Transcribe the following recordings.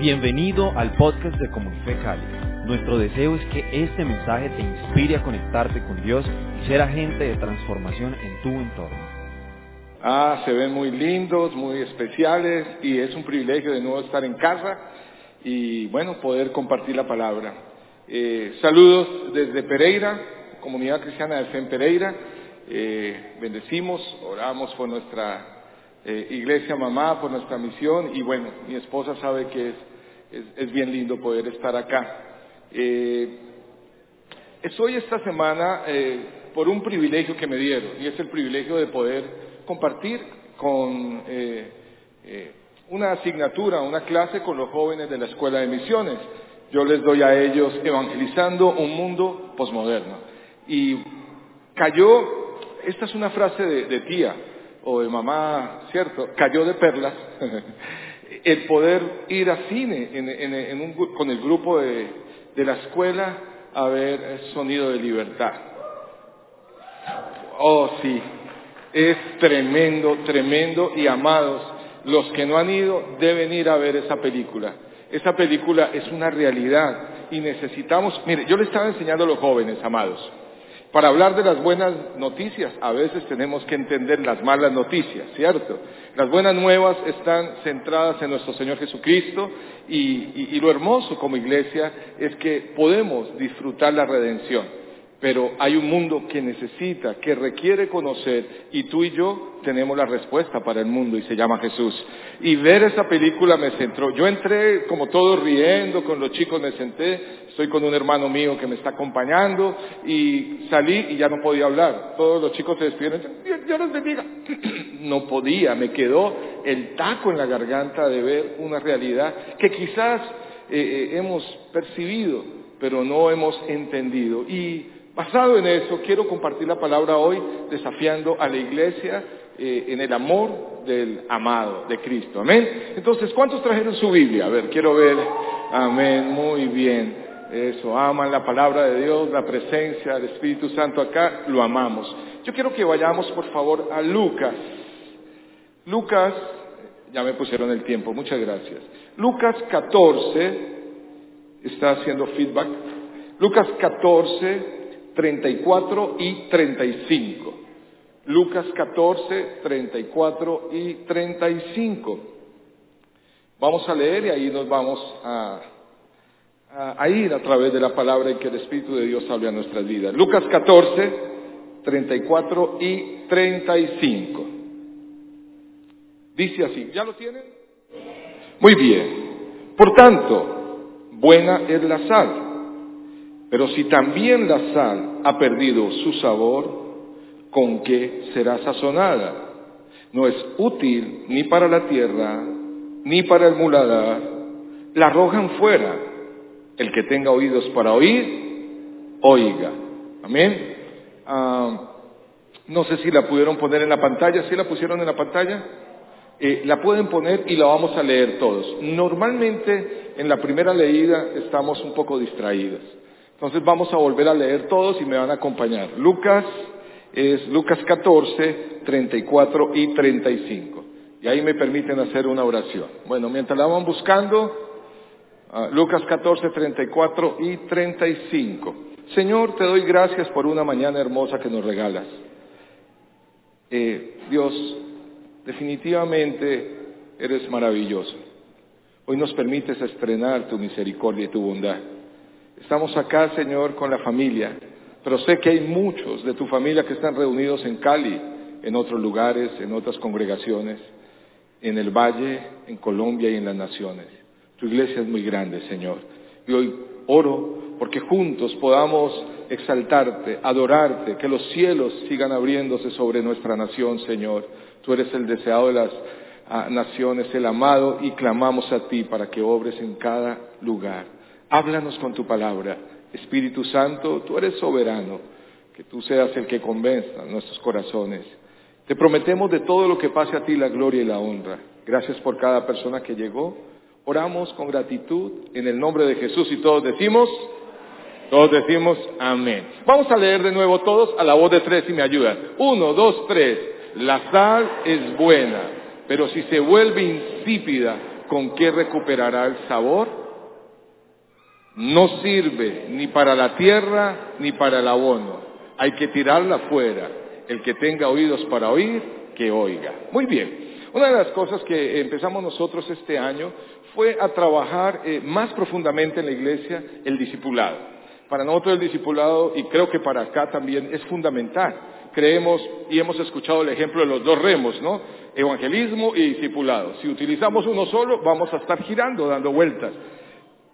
Bienvenido al podcast de Comunife Cali. Nuestro deseo es que este mensaje te inspire a conectarte con Dios y ser agente de transformación en tu entorno. Ah, se ven muy lindos, muy especiales y es un privilegio de nuevo estar en casa y bueno, poder compartir la palabra. Eh, saludos desde Pereira, comunidad cristiana de fe Pereira. Eh, bendecimos, oramos por nuestra eh, iglesia mamá, por nuestra misión y bueno, mi esposa sabe que es, es, bien lindo poder estar acá. Eh, estoy esta semana eh, por un privilegio que me dieron y es el privilegio de poder compartir con eh, una asignatura, una clase con los jóvenes de la Escuela de Misiones. Yo les doy a ellos evangelizando un mundo posmoderno. Y cayó, esta es una frase de tía o de mamá, ¿cierto? Cayó de perlas el poder ir a cine con el grupo de, de la escuela a ver Sonido de Libertad. Oh, sí, es tremendo, tremendo y amados, los que no han ido deben ir a ver esa película. Esa película es una realidad y necesitamos, mire, yo le estaba enseñando a los jóvenes, amados, para hablar de las buenas noticias, a veces tenemos que entender las malas noticias, ¿cierto? Las buenas nuevas están centradas en nuestro Señor Jesucristo y, lo hermoso como iglesia es que podemos disfrutar la redención pero hay un mundo que necesita, que requiere conocer, y tú y yo tenemos la respuesta para el mundo, y se llama Jesús. Y ver esa película me centró. Yo entré como todo riendo, con los chicos me senté, estoy con un hermano mío que me está acompañando, y salí y ya no podía hablar. Todos los chicos se despidieron, Dios los bendiga. No podía, me quedó el taco en la garganta de ver una realidad que quizás eh, eh, hemos percibido, pero no hemos entendido. Y Basado en eso, quiero compartir la palabra hoy desafiando a la iglesia eh, en el amor del amado, de Cristo. Amén. Entonces, ¿cuántos trajeron su Biblia? A ver, quiero ver. Amén, muy bien. Eso, aman la palabra de Dios, la presencia del Espíritu Santo acá, lo amamos. Yo quiero que vayamos, por favor, a Lucas. Lucas, ya me pusieron el tiempo, muchas gracias. Lucas 14, está haciendo feedback. Lucas 14, 34 y 35. Lucas 14, 34 y 35. Vamos a leer y ahí nos vamos a, ir a través de la palabra y que el Espíritu de Dios hable a nuestras vidas. Lucas 14, 34 y 35. Dice así, ¿ya lo tienen? Muy bien. Por tanto, buena es la sal pero si también la sal ha perdido su sabor, ¿con qué será sazonada? No es útil ni para la tierra, ni para el muladar. La arrojan fuera. El que tenga oídos para oír, oiga. Amén. Ah, no sé si la pudieron poner en la pantalla. ¿Sí la pusieron en la pantalla? Eh, la pueden poner y la vamos a leer todos. Normalmente en la primera leída estamos un poco distraídos. Entonces vamos a volver a leer todos y me van a acompañar. Lucas es Lucas 14, 34 y 35. Y ahí me permiten hacer una oración. Bueno, mientras la van buscando, uh, Lucas 14, 34 y 35. Señor, te doy gracias por una mañana hermosa que nos regalas. Eh, Dios, definitivamente eres maravilloso. Hoy nos permites estrenar tu misericordia y tu bondad. Estamos acá, Señor, con la familia, pero sé que hay muchos de tu familia que están reunidos en Cali, en otros lugares, en otras congregaciones, en el Valle, en Colombia y en las naciones. Tu iglesia es muy grande, Señor. Y hoy oro porque juntos podamos exaltarte, adorarte, que los cielos sigan abriéndose sobre nuestra nación, Señor. Tú eres el deseado de las uh, naciones, el amado, y clamamos a ti para que obres en cada lugar. Háblanos con tu palabra. Espíritu Santo, tú eres soberano, que tú seas el que convenza nuestros corazones. Te prometemos de todo lo que pase a ti la gloria y la honra. Gracias por cada persona que llegó. Oramos con gratitud en el nombre de Jesús y todos decimos, todos decimos amén. Vamos a leer de nuevo todos a la voz de tres y me ayudan. Uno, dos, tres. La sal es buena, pero si se vuelve insípida, ¿con qué recuperará el sabor? No sirve ni para la tierra ni para el abono. Hay que tirarla fuera. El que tenga oídos para oír, que oiga. Muy bien. Una de las cosas que empezamos nosotros este año fue a trabajar eh, más profundamente en la iglesia el discipulado. Para nosotros el discipulado, y creo que para acá también, es fundamental. Creemos y hemos escuchado el ejemplo de los dos remos, ¿no? Evangelismo y discipulado. Si utilizamos uno solo, vamos a estar girando, dando vueltas.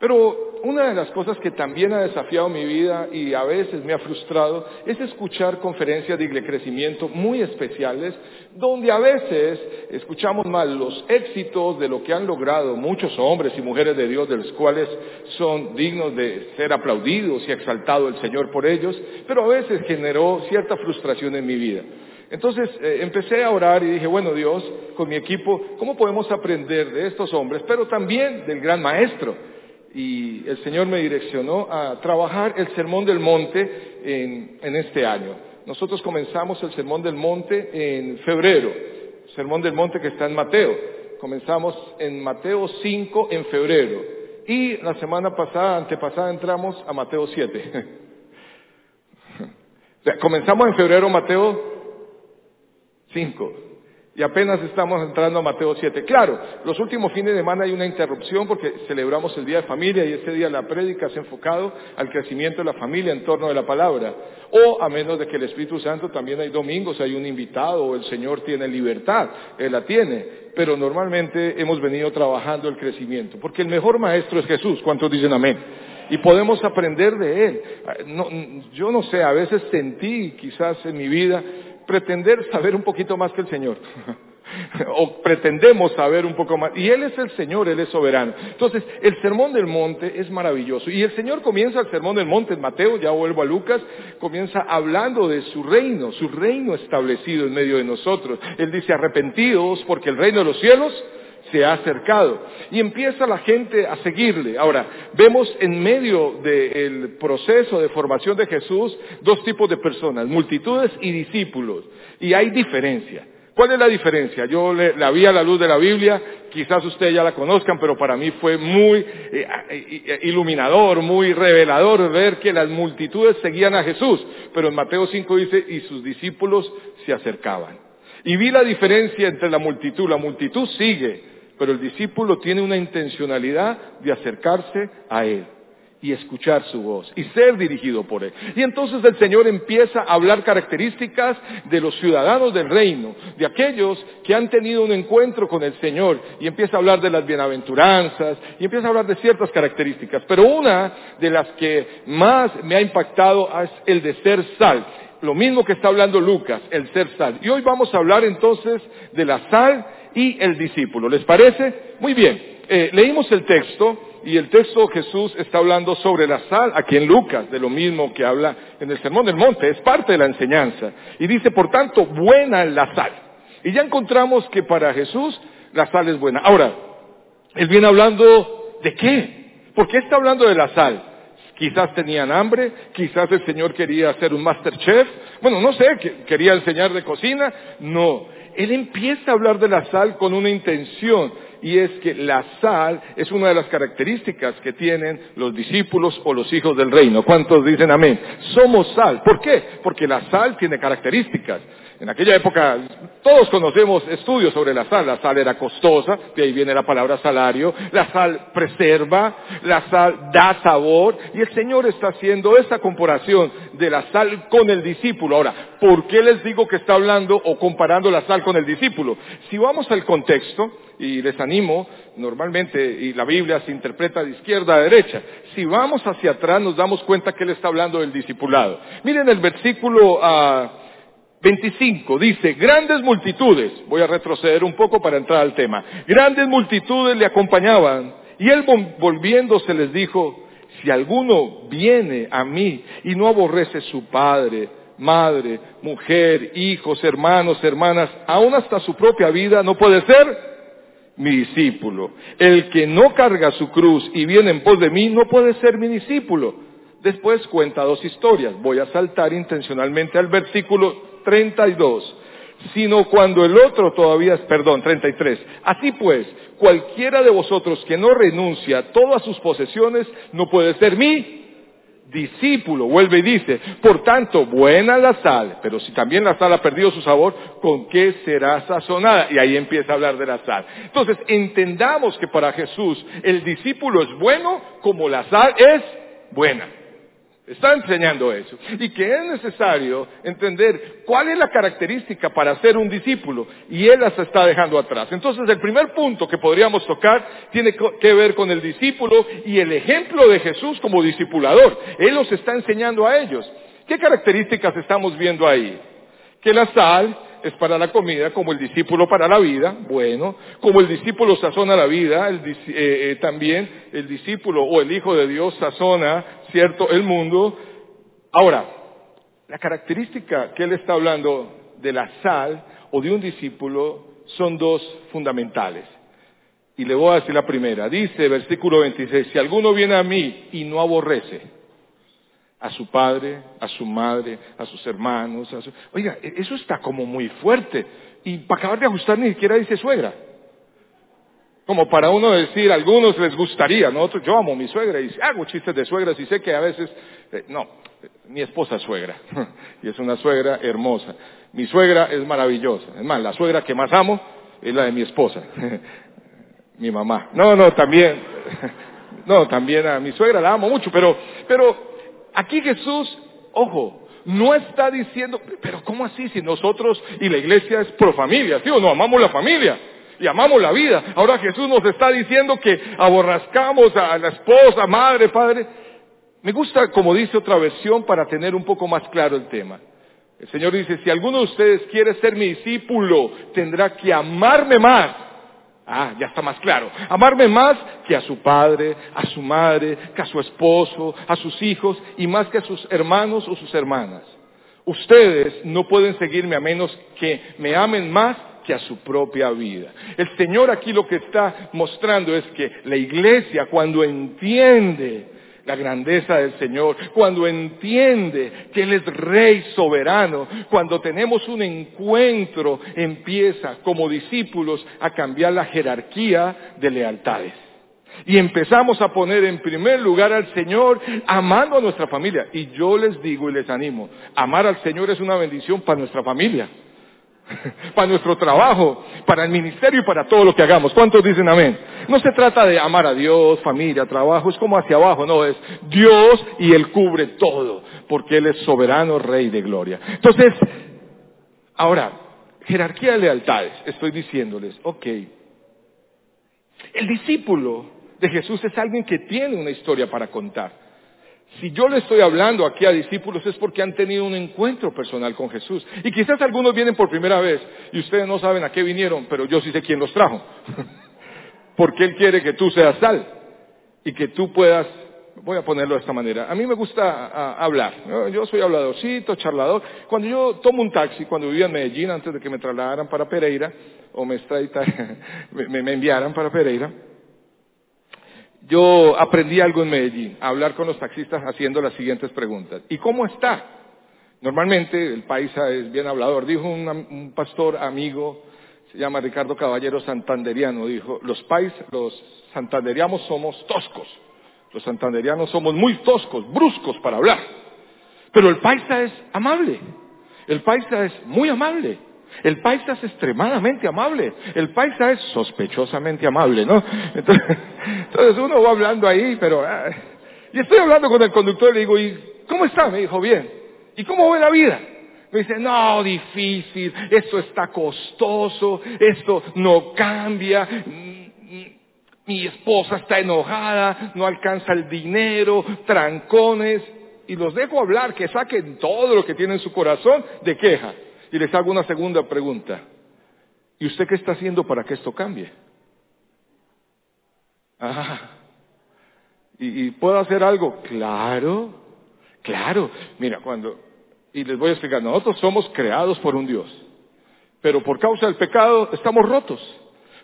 Pero una de las cosas que también ha desafiado mi vida y a veces me ha frustrado es escuchar conferencias de crecimiento muy especiales donde a veces escuchamos mal los éxitos de lo que han logrado muchos hombres y mujeres de Dios de los cuales son dignos de ser aplaudidos y exaltado el Señor por ellos, pero a veces generó cierta frustración en mi vida. Entonces eh, empecé a orar y dije, bueno Dios, con mi equipo, ¿cómo podemos aprender de estos hombres, pero también del gran maestro? Y el Señor me direccionó a trabajar el Sermón del Monte en, este año. Nosotros comenzamos el Sermón del Monte en febrero, Sermón del Monte que está en Mateo. Comenzamos en Mateo 5 en febrero y la semana pasada, antepasada, entramos a Mateo 7. comenzamos en febrero Mateo 5 y apenas estamos entrando a Mateo 7. Claro, los últimos fines de semana hay una interrupción porque celebramos el Día de Familia y ese día la prédica se ha enfocado al crecimiento de la familia en torno de la palabra. O a menos de que el Espíritu Santo también hay domingos, hay un invitado o el Señor tiene libertad, Él la tiene. Pero normalmente hemos venido trabajando el crecimiento, porque el mejor maestro es Jesús. ¿Cuántos dicen amén? y podemos aprender de Él. yo no sé, a veces sentí quizás en mi vida pretender saber un poquito más que el Señor. o pretendemos saber un poco más. Y Él es el Señor, Él es soberano. Entonces, el Sermón del Monte es maravilloso. Y el Señor comienza el Sermón del Monte en Mateo, ya vuelvo a Lucas, comienza hablando de su reino, su reino establecido en medio de nosotros. Él dice, arrepentidos porque el reino de los cielos se ha acercado. Y empieza la gente a seguirle. Ahora, vemos en medio del proceso de formación de Jesús dos tipos de personas, multitudes y discípulos. Y hay diferencia. ¿Cuál es la diferencia? Yo la vi a la luz de la Biblia, quizás ustedes ya la conozcan, pero para mí fue muy eh, eh, iluminador, muy revelador ver que las multitudes seguían a Jesús. Pero en Mateo 5 dice, y sus discípulos se acercaban. Y vi la diferencia entre la multitud. La multitud sigue, pero el discípulo tiene una intencionalidad de acercarse a Él y escuchar su voz y ser dirigido por Él. Y entonces el Señor empieza a hablar características de los ciudadanos del reino, de aquellos que han tenido un encuentro con el Señor y empieza a hablar de las bienaventuranzas y empieza a hablar de ciertas características. Pero una de las que más me ha impactado es el de ser sal. Lo mismo que está hablando Lucas, el ser sal. Y hoy vamos a hablar entonces de la sal y el discípulo. ¿Les parece? Muy bien. Eh, leímos el texto y el texto Jesús está hablando sobre la sal, aquí en Lucas, de lo mismo que habla en el Sermón del Monte, es parte de la enseñanza. Y dice, por tanto, buena la sal. Y ya encontramos que para Jesús la sal es buena. Ahora, él viene hablando de qué? ¿Por qué está hablando de la sal? Quizás tenían hambre, quizás el Señor quería ser un master chef. Bueno, no sé, quería enseñar de cocina. No, él empieza a hablar de la sal con una intención y es que la sal es una de las características que tienen los discípulos o los hijos del reino. ¿Cuántos dicen amén? Somos sal. ¿Por qué? Porque la sal tiene características. En aquella época todos conocemos estudios sobre la sal. La sal era costosa, de ahí viene la palabra salario. La sal preserva, la sal da sabor. Y el Señor está haciendo esta comparación de la sal con el discípulo. Ahora, ¿por qué les digo que está hablando o comparando la sal con el discípulo? Si vamos al contexto, y les animo, normalmente, y la Biblia se interpreta de izquierda a derecha. Si vamos hacia atrás nos damos cuenta que él está hablando del discipulado. Miren el versículo ah, 25 dice, grandes multitudes, voy a retroceder un poco para entrar al tema, grandes multitudes le acompañaban y él volviéndose les dijo, si alguno viene a mí y no aborrece su padre, madre, mujer, hijos, hermanos, hermanas, aún hasta su propia vida, no puede ser mi discípulo. El que no carga su cruz y viene en pos de mí, no puede ser mi discípulo. Después cuenta dos historias. Voy a saltar intencionalmente al versículo 32. sino cuando el otro todavía es, perdón, 33. Así pues, cualquiera de vosotros que no renuncia a todas sus posesiones no puede ser mi discípulo. Vuelve y dice, por tanto, buena la sal, pero si también la sal ha perdido su sabor, ¿con qué será sazonada? Y ahí empieza a hablar de la sal. Entonces, entendamos que para Jesús el discípulo es bueno como la sal es buena. Está enseñando eso. Y que es necesario entender cuál es la característica para ser un discípulo. Y él las está dejando atrás. Entonces el primer punto que podríamos tocar tiene que ver con el discípulo y el ejemplo de Jesús como discipulador. Él los está enseñando a ellos. ¿Qué características estamos viendo ahí? Que la sal es para la comida, como el discípulo para la vida, bueno, como el discípulo sazona la vida, eh, eh, también el discípulo o el Hijo de Dios sazona ¿cierto?, el mundo. Ahora, la característica que él está hablando de la sal o de un discípulo son dos fundamentales. Y le voy a decir la primera. Dice, versículo 26, si alguno viene a mí y no aborrece a su padre, a su madre, a sus hermanos, a su... Oiga, e-, eso está como muy fuerte. Y para acabar de ajustar ni siquiera dice suegra. Como para uno decir, a algunos les gustaría, nosotros, yo amo a mi suegra y hago chistes de suegras y sé que a veces, eh, no, mi esposa es suegra, y es una suegra hermosa. Mi suegra es maravillosa. Es más, la suegra que más amo es la de mi esposa, mi mamá. No, no, también, no, también a mi suegra la amo mucho, pero, pero aquí Jesús, ojo, no está diciendo, pero ¿cómo así si nosotros y la iglesia es pro familia, ¿sí o no? Amamos la familia y amamos la vida. Ahora Jesús nos está diciendo que aborrascamos a la esposa, madre, padre. Me gusta como dice otra versión para tener un poco más claro el tema. El Señor dice, si alguno de ustedes quiere ser mi discípulo, tendrá que amarme más. Ah, ya está más claro. Amarme más que a su padre, a su madre, que a su esposo, a sus hijos y más que a sus hermanos o sus hermanas. Ustedes no pueden seguirme a menos que me amen más a su propia vida. El Señor aquí lo que está mostrando es que la iglesia cuando entiende la grandeza del Señor, cuando entiende que Él es Rey soberano, cuando tenemos un encuentro, empieza como discípulos a cambiar la jerarquía de lealtades. Y empezamos a poner en primer lugar al Señor, amando a nuestra familia. Y yo les digo y les animo, amar al Señor es una bendición para nuestra familia. para nuestro trabajo, para el ministerio y para todo lo que hagamos. ¿Cuántos dicen amén? No se trata de amar a Dios, familia, trabajo, es como hacia abajo, no, es Dios y Él cubre todo, porque Él es soberano, Rey de gloria. Entonces, ahora, jerarquía de lealtades, estoy diciéndoles, ok, el discípulo de Jesús es alguien que tiene una historia para contar. Si yo le estoy hablando aquí a discípulos es porque han tenido un encuentro personal con Jesús. Y quizás algunos vienen por primera vez y ustedes no saben a qué vinieron, pero yo sí sé quién los trajo. porque Él quiere que tú seas tal y que tú puedas, voy a ponerlo de esta manera, a mí me gusta hablar, yo soy habladorcito, charlador. Cuando yo tomo un taxi, cuando vivía en Medellín, antes de que me trasladaran para Pereira, o me, me enviaran para Pereira, yo aprendí algo en Medellín, a hablar con los taxistas haciendo las siguientes preguntas. ¿Y cómo está? Normalmente el paisa es bien hablador. Dijo un, pastor amigo, se llama Ricardo Caballero Santanderiano, dijo, los pais, los santanderianos somos toscos. Los santanderianos somos muy toscos, bruscos para hablar. Pero el paisa es amable. El paisa es muy amable. El paisa es extremadamente amable, el paisa es sospechosamente amable, ¿no? Entonces, uno va hablando ahí, pero... Ah, y estoy hablando con el conductor y le digo, ¿y cómo está? Me dijo, bien. ¿Y cómo ve la vida? Me dice, no, difícil, esto está costoso, esto no cambia, mi esposa está enojada, no alcanza el dinero, trancones, y los dejo hablar, que saquen todo lo que tienen en su corazón de queja. Y les hago una segunda pregunta. ¿Y usted qué está haciendo para que esto cambie? Ah, ¿y, puedo hacer algo? Claro, claro. Mira, cuando, y les voy a explicar, nosotros somos creados por un Dios, pero por causa del pecado estamos rotos.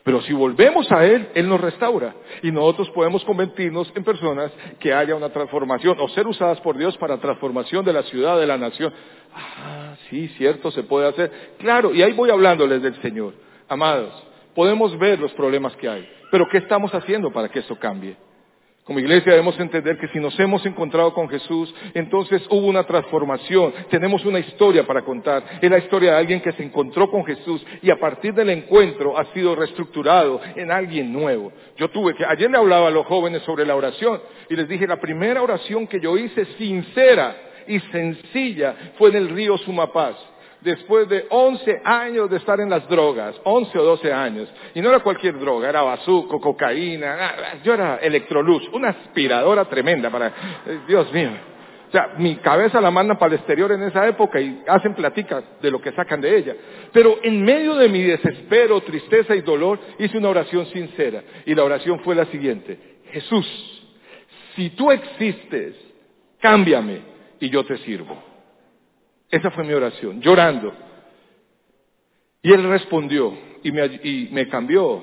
Pero si volvemos a Él, Él nos restaura. Y nosotros podemos convertirnos en personas que haya una transformación o ser usadas por Dios para transformación de la ciudad, de la nación. Ah, sí, cierto, se puede hacer. Claro, y ahí voy hablándoles del Señor. Amados, podemos ver los problemas que hay. Pero ¿qué estamos haciendo para que esto cambie? Como iglesia debemos entender que si nos hemos encontrado con Jesús, entonces hubo una transformación, tenemos una historia para contar. Es la historia de alguien que se encontró con Jesús y a partir del encuentro ha sido reestructurado en alguien nuevo. Yo tuve que, ayer le hablaba a los jóvenes sobre la oración y les dije, la primera oración que yo hice sincera y sencilla fue en el río Sumapaz después de 11 años de estar en las drogas, 11 o 12 años, y no era cualquier droga, era bazuco, cocaína, yo era electroluz, una aspiradora tremenda para, eh, Dios mío. O sea, mi cabeza la mandan para el exterior en esa época y hacen platicas de lo que sacan de ella. Pero en medio de mi desespero, tristeza y dolor, hice una oración sincera. Y la oración fue la siguiente. Jesús, si tú existes, cámbiame y yo te sirvo. Esa fue mi oración, llorando. Y él respondió y me, cambió,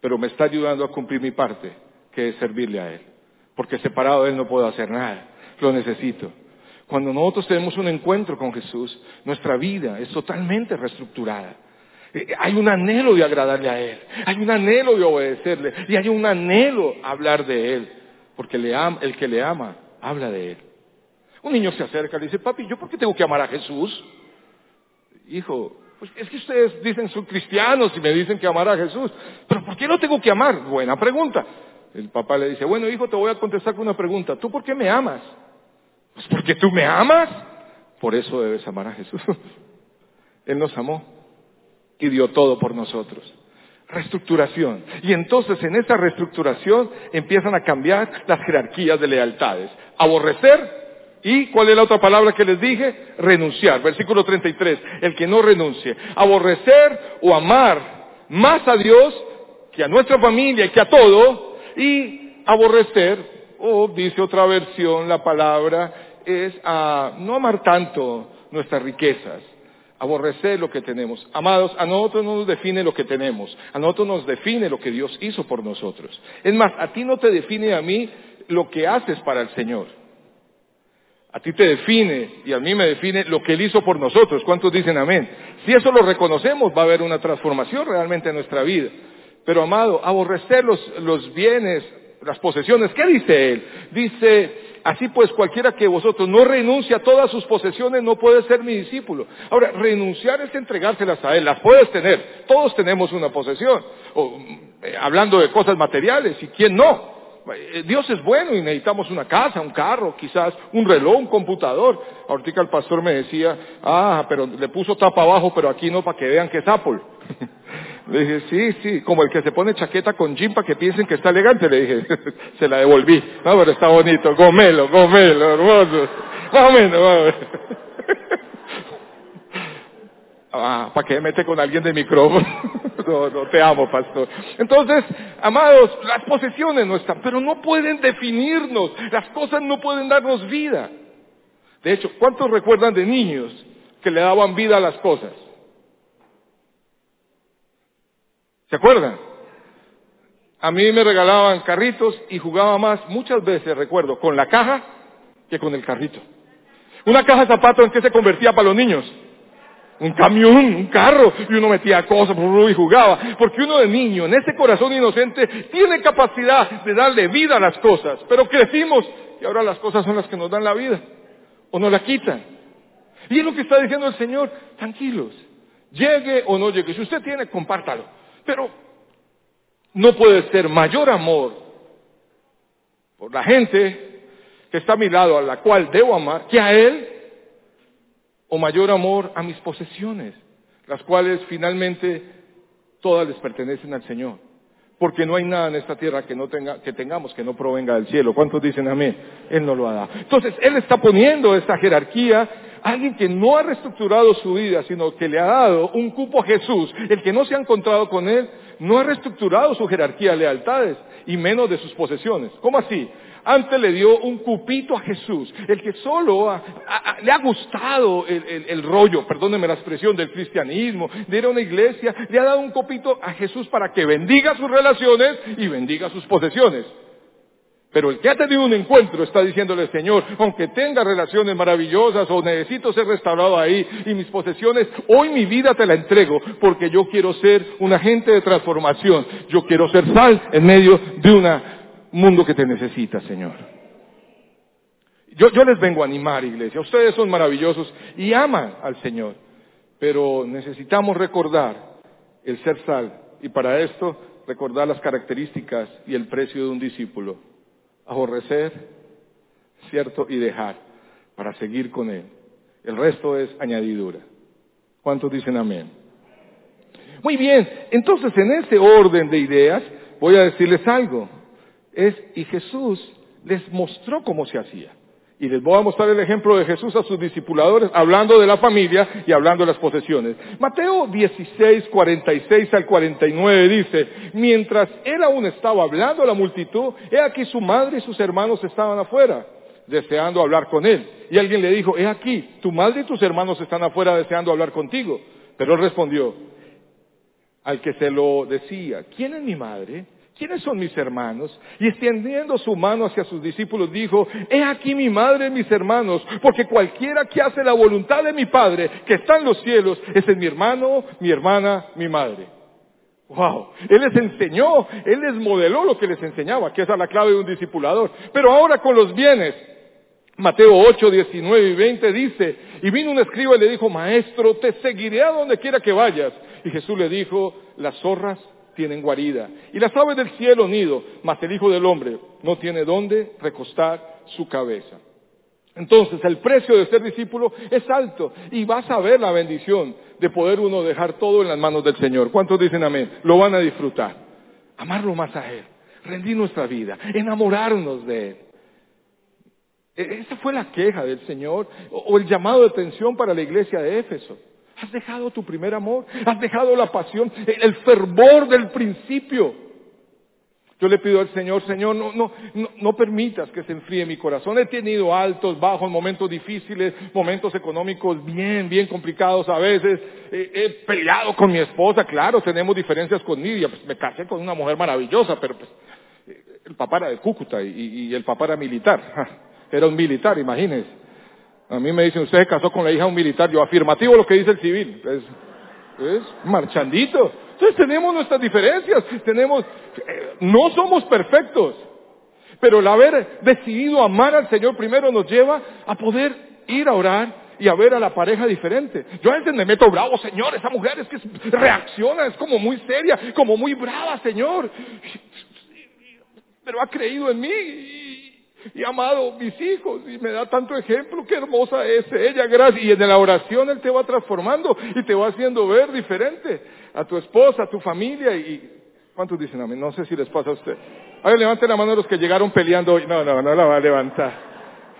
pero me está ayudando a cumplir mi parte, que es servirle a él. Porque separado de él no puedo hacer nada, lo necesito. Cuando nosotros tenemos un encuentro con Jesús, nuestra vida es totalmente reestructurada. Eh, hay un anhelo de agradarle a Él, hay un anhelo de obedecerle y hay un anhelo hablar de Él, porque el que le ama habla de Él. Un niño se acerca y le dice, papi, ¿yo por qué tengo que amar a Jesús? Hijo, pues es que ustedes dicen son cristianos y me dicen que amar a Jesús, pero ¿por qué lo tengo que amar? Buena pregunta. El papá le dice, bueno hijo, te voy a contestar con una pregunta. ¿Tú por qué me amas? Pues porque tú me amas. Por eso debes amar a Jesús. Él nos amó y dio todo por nosotros. Reestructuración. Y entonces en esa reestructuración empiezan a cambiar las jerarquías de lealtades. Aborrecer ¿Y cuál es la otra palabra que les dije? Renunciar. Versículo 33. El que no renuncie. Aborrecer o amar más a Dios que a nuestra familia y que a todo. Y aborrecer, o dice otra versión, la palabra es a no amar tanto nuestras riquezas. Aborrecer lo que tenemos. Amados, a nosotros no nos define lo que tenemos. A nosotros nos define lo que Dios hizo por nosotros. Es más, a ti no te define a mí lo que haces para el Señor. A ti te define y a mí me define lo que Él hizo por nosotros. ¿Cuántos dicen amén? Si eso lo reconocemos, va a haber una transformación realmente en nuestra vida. Pero amado, aborrecer los, bienes, las posesiones, ¿qué dice Él? Dice, así pues cualquiera que vosotros no renuncie a todas sus posesiones no puede ser mi discípulo. Ahora, renunciar es entregárselas a Él, las puedes tener, todos tenemos una posesión, o, eh, hablando de cosas materiales, ¿y quién no? Eh, Dios es bueno y necesitamos una casa, un carro, quizás un reloj, un computador. Ahorita el pastor me decía, ah, pero le puso tapa abajo, pero aquí no para que vean que es Apple. le dije, sí, sí, como el que se pone chaqueta con jean para que piensen que está elegante, le dije, se la devolví. No, pero está bonito, gomelo, gomelo, hermoso. Más o menos, Ah, ¿para qué mete con alguien de micrófono? no, no, te amo, pastor. Entonces, amados, las posesiones no están, pero no pueden definirnos. Las cosas no pueden darnos vida. De hecho, ¿cuántos recuerdan de niños que le daban vida a las cosas? ¿Se acuerdan? A mí me regalaban carritos y jugaba más, muchas veces recuerdo, con la caja que con el carrito. Una caja de zapatos en que se convertía para los niños un camión, un carro, y uno metía cosas y jugaba. Porque uno de niño, en ese corazón inocente, tiene capacidad de darle vida a las cosas. Pero crecimos y ahora las cosas son las que nos dan la vida o nos la quitan. Y es lo que está diciendo el Señor, tranquilos, llegue o no llegue. Si usted tiene, compártalo. Pero no puede ser mayor amor por la gente que está a mi lado, a la cual debo amar, que a Él o mayor amor a mis posesiones, las cuales finalmente todas les pertenecen al Señor. Porque no hay nada en esta tierra que, no tenga, que tengamos que no provenga del cielo. ¿Cuántos dicen amén? Él no lo ha dado. Entonces, Él está poniendo esta jerarquía alguien que no ha reestructurado su vida, sino que le ha dado un cupo a Jesús. El que no se ha encontrado con Él no ha reestructurado su jerarquía de lealtades y menos de sus posesiones. ¿Cómo así? Antes le dio un cupito a Jesús, el que solo le ha gustado el, rollo, perdónenme la expresión, del cristianismo, de ir a una iglesia, le ha dado un cupito a Jesús para que bendiga sus relaciones y bendiga sus posesiones. Pero el que ha tenido un encuentro está diciéndole, Señor, aunque tenga relaciones maravillosas o necesito ser restaurado ahí y mis posesiones, hoy mi vida te la entrego porque yo quiero ser un agente de transformación. Yo quiero ser sal en medio de un mundo que te necesita, Señor. Yo, yo les vengo a animar, iglesia. Ustedes son maravillosos y aman al Señor. Pero necesitamos recordar el ser sal y para esto recordar las características y el precio de un discípulo aborrecer, ¿cierto? Y dejar para seguir con Él. El resto es añadidura. ¿Cuántos dicen amén? Muy bien, entonces en ese orden de ideas voy a decirles algo. Es, y Jesús les mostró cómo se hacía. Y les voy a mostrar el ejemplo de Jesús a sus discipuladores, hablando de la familia y hablando de las posesiones. Mateo 16, 46 al 49 dice, mientras él aún estaba hablando a la multitud, he aquí su madre y sus hermanos estaban afuera, deseando hablar con él. Y alguien le dijo, he aquí, tu madre y tus hermanos están afuera deseando hablar contigo. Pero él respondió, al que se lo decía, ¿quién es mi madre? ¿Quiénes son mis hermanos? Y extendiendo su mano hacia sus discípulos dijo, he aquí mi madre y mis hermanos, porque cualquiera que hace la voluntad de mi Padre, que está en los cielos, es mi hermano, mi hermana, mi madre. Wow, Él les enseñó, Él les modeló lo que les enseñaba, que esa es la clave de un discipulador. Pero ahora con los bienes, Mateo 8, 19 y 20 dice, y vino un escriba y le dijo, maestro, te seguiré a donde quiera que vayas. Y Jesús le dijo, las zorras tienen guarida, y las aves del cielo nido, mas el Hijo del Hombre no tiene dónde recostar su cabeza. Entonces, el precio de ser discípulo es alto y vas a ver la bendición de poder uno dejar todo en las manos del Señor. ¿Cuántos dicen amén? Lo van a disfrutar. Amarlo más a Él, rendir nuestra vida, enamorarnos de Él. E-, esa fue la queja del Señor o el llamado de atención para la iglesia de Éfeso. Has dejado tu primer amor, has dejado la pasión, el fervor del principio. Yo le pido al Señor, Señor, no, no, no, permitas que se enfríe mi corazón. He tenido altos, bajos, momentos difíciles, momentos económicos bien, bien complicados a veces. he peleado con mi esposa, claro, tenemos diferencias con Nidia. Pues me casé con una mujer maravillosa, pero pues, el papá era de Cúcuta y, y el papá era militar. Era un militar, imagínense. A mí me dicen, usted casó con la hija de un militar. Yo afirmativo lo que dice el civil. Es, marchandito. Entonces tenemos nuestras diferencias. Tenemos, eh, no somos perfectos. Pero el haber decidido amar al Señor primero nos lleva a poder ir a orar y a ver a la pareja diferente. Yo a veces me meto bravo, Señor, esa mujer es que reacciona, es como muy seria, como muy brava, Señor. Pero ha creído en mí y amado mis hijos y me da tanto ejemplo, qué hermosa es ella, gracias. Y en la oración Él te va transformando y te va haciendo ver diferente a tu esposa, a tu familia y... ¿Cuántos dicen amén? No sé si les pasa a usted. Ahora levanten la mano los que llegaron peleando hoy. No, no, no la va a levantar.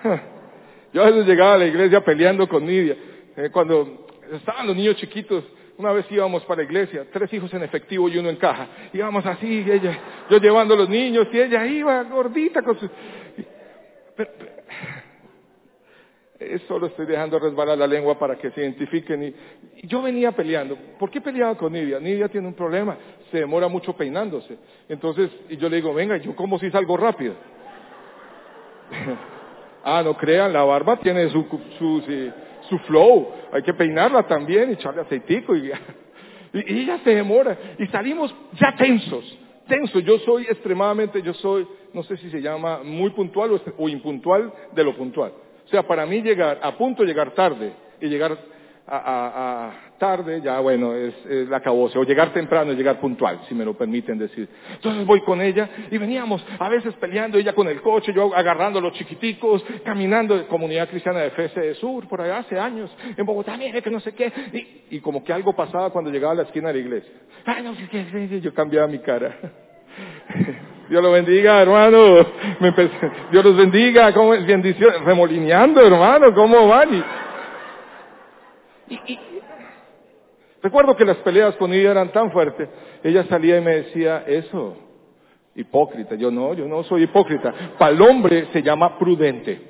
Yo a veces llegaba a la iglesia peleando con Nidia. Eh, cuando estaban los niños chiquitos, una vez íbamos para la iglesia, tres hijos en efectivo y uno en caja. Íbamos así, yo llevando a los niños y ella iba gordita con su... Eso lo estoy dejando resbalar la lengua para que se identifiquen. Y, yo venía peleando. ¿Por qué peleaba con Nidia? Nidia tiene un problema. Se demora mucho peinándose. Entonces, y yo le digo, venga, ¿yo cómo si salgo rápido? ah, no crean, la barba tiene su, su, su, flow. Hay que peinarla también, echarle aceitico y, y, y se demora. Y salimos ya tensos tenso. Yo soy extremadamente, yo soy, no sé si se llama muy puntual o, impuntual de lo puntual. O sea, para mí llegar, a punto llegar tarde y llegar a, tarde, ya bueno, es, es la cabose. O llegar temprano llegar puntual, si me lo permiten decir. Entonces voy con ella y veníamos a veces peleando, ella con el coche, yo agarrando a los chiquiticos, caminando de Comunidad Cristiana de FS Sur, por allá hace años, en Bogotá, mire que no sé qué. Y, y como que algo pasaba cuando llegaba a la esquina de la iglesia. Ay, no qué, yo cambiaba mi cara. Dios lo bendiga, hermano. Dios los bendiga. ¿Cómo es? Bendición. Remolineando, hermano. ¿Cómo van? Y, recuerdo que las peleas con ella eran tan fuertes. Ella salía y me decía, eso, Hipócrita. Yo no, yo no soy hipócrita. Para el hombre se llama prudente.